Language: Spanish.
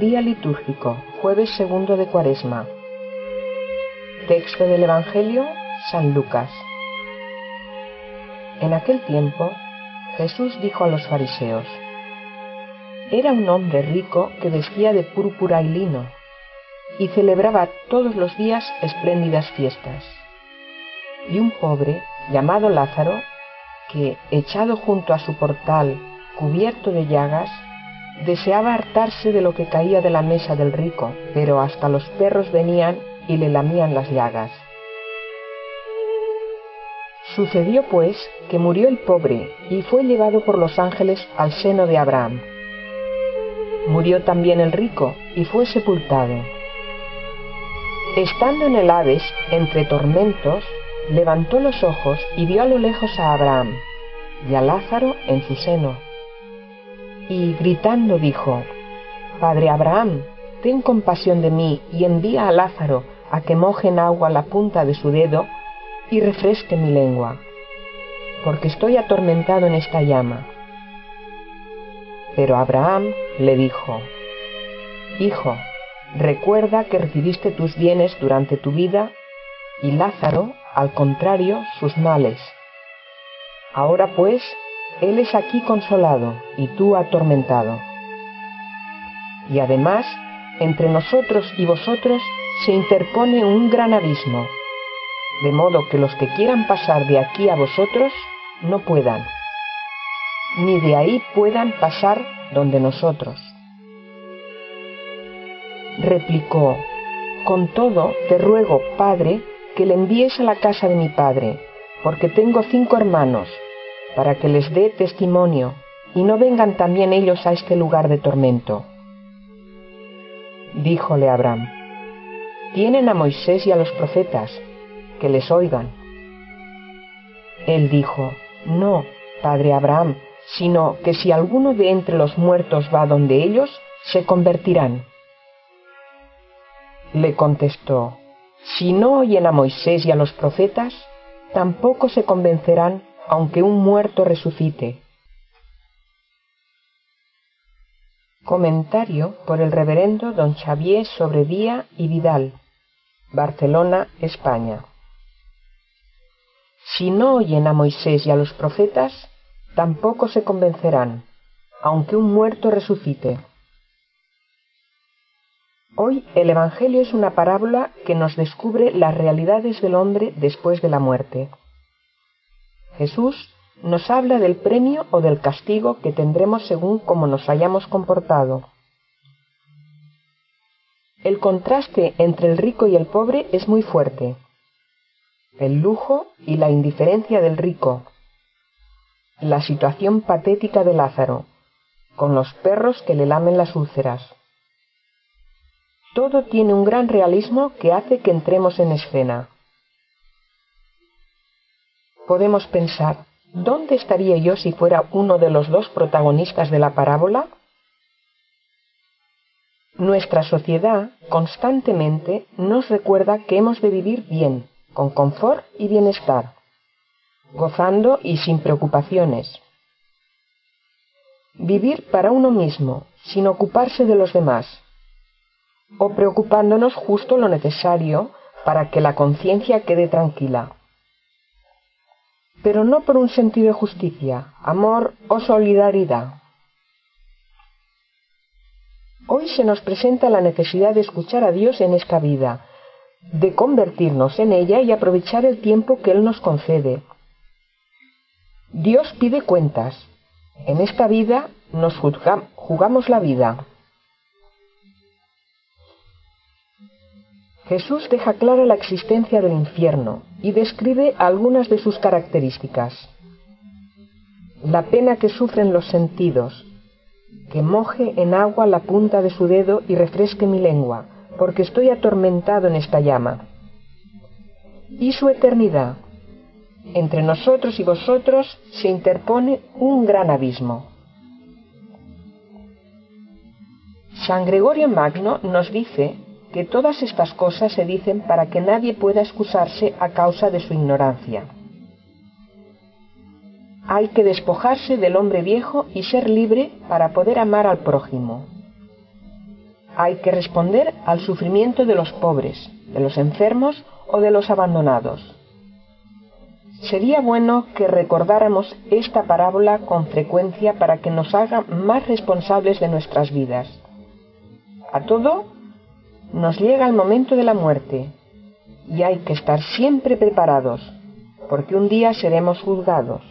Día litúrgico, jueves segundo de Cuaresma. Texto del Evangelio, San Lucas. En aquel tiempo, Jesús dijo a los fariseos, Era un hombre rico que vestía de púrpura y lino, y celebraba todos los días espléndidas fiestas. Y un pobre, llamado Lázaro, que, echado junto a su portal, cubierto de llagas, deseaba hartarse de lo que caía de la mesa del rico, pero hasta los perros venían y le lamían las llagas. Sucedió pues que murió el pobre y fue llevado por los ángeles al seno de Abraham. Murió también el rico y fue sepultado. Estando en el Hades, entre tormentos, levantó los ojos y vio a lo lejos a Abraham y a Lázaro en su seno. Y gritando dijo, Padre Abraham, ten compasión de mí y envía a Lázaro a que moje en agua la punta de su dedo y refresque mi lengua, porque estoy atormentado en esta llama. Pero Abraham le dijo, Hijo, recuerda que recibiste tus bienes durante tu vida y Lázaro, al contrario, sus males. Ahora pues, él es aquí consolado y tú atormentado. Y además, entre nosotros y vosotros se interpone un gran abismo, de modo que los que quieran pasar de aquí a vosotros no puedan, ni de ahí puedan pasar donde nosotros. Replicó, con todo te ruego, Padre, que le envíes a la casa de mi Padre, porque tengo cinco hermanos, para que les dé testimonio, y no vengan también ellos a este lugar de tormento. Díjole Abraham, tienen a Moisés y a los profetas, que les oigan. Él dijo, no, padre Abraham, sino que si alguno de entre los muertos va donde ellos, se convertirán. Le contestó, si no oyen a Moisés y a los profetas, tampoco se convencerán aunque un muerto resucite. Comentario por el reverendo don Xavier Sobredía y Vidal, Barcelona, España. Si no oyen a Moisés y a los profetas, tampoco se convencerán, aunque un muerto resucite. Hoy el Evangelio es una parábola que nos descubre las realidades del hombre después de la muerte. Jesús nos habla del premio o del castigo que tendremos según cómo nos hayamos comportado. El contraste entre el rico y el pobre es muy fuerte. El lujo y la indiferencia del rico. La situación patética de Lázaro, con los perros que le lamen las úlceras. Todo tiene un gran realismo que hace que entremos en escena podemos pensar, ¿dónde estaría yo si fuera uno de los dos protagonistas de la parábola? Nuestra sociedad constantemente nos recuerda que hemos de vivir bien, con confort y bienestar, gozando y sin preocupaciones. Vivir para uno mismo, sin ocuparse de los demás, o preocupándonos justo lo necesario para que la conciencia quede tranquila pero no por un sentido de justicia, amor o solidaridad. Hoy se nos presenta la necesidad de escuchar a Dios en esta vida, de convertirnos en ella y aprovechar el tiempo que Él nos concede. Dios pide cuentas. En esta vida nos jugamos la vida. Jesús deja clara la existencia del infierno y describe algunas de sus características. La pena que sufren los sentidos, que moje en agua la punta de su dedo y refresque mi lengua, porque estoy atormentado en esta llama. Y su eternidad. Entre nosotros y vosotros se interpone un gran abismo. San Gregorio Magno nos dice que todas estas cosas se dicen para que nadie pueda excusarse a causa de su ignorancia. Hay que despojarse del hombre viejo y ser libre para poder amar al prójimo. hay que responder al sufrimiento de los pobres, de los enfermos o de los abandonados. Sería bueno que recordáramos esta parábola con frecuencia para que nos haga más responsables de nuestras vidas. A todo nos llega el momento de la muerte y hay que estar siempre preparados, porque un día seremos juzgados.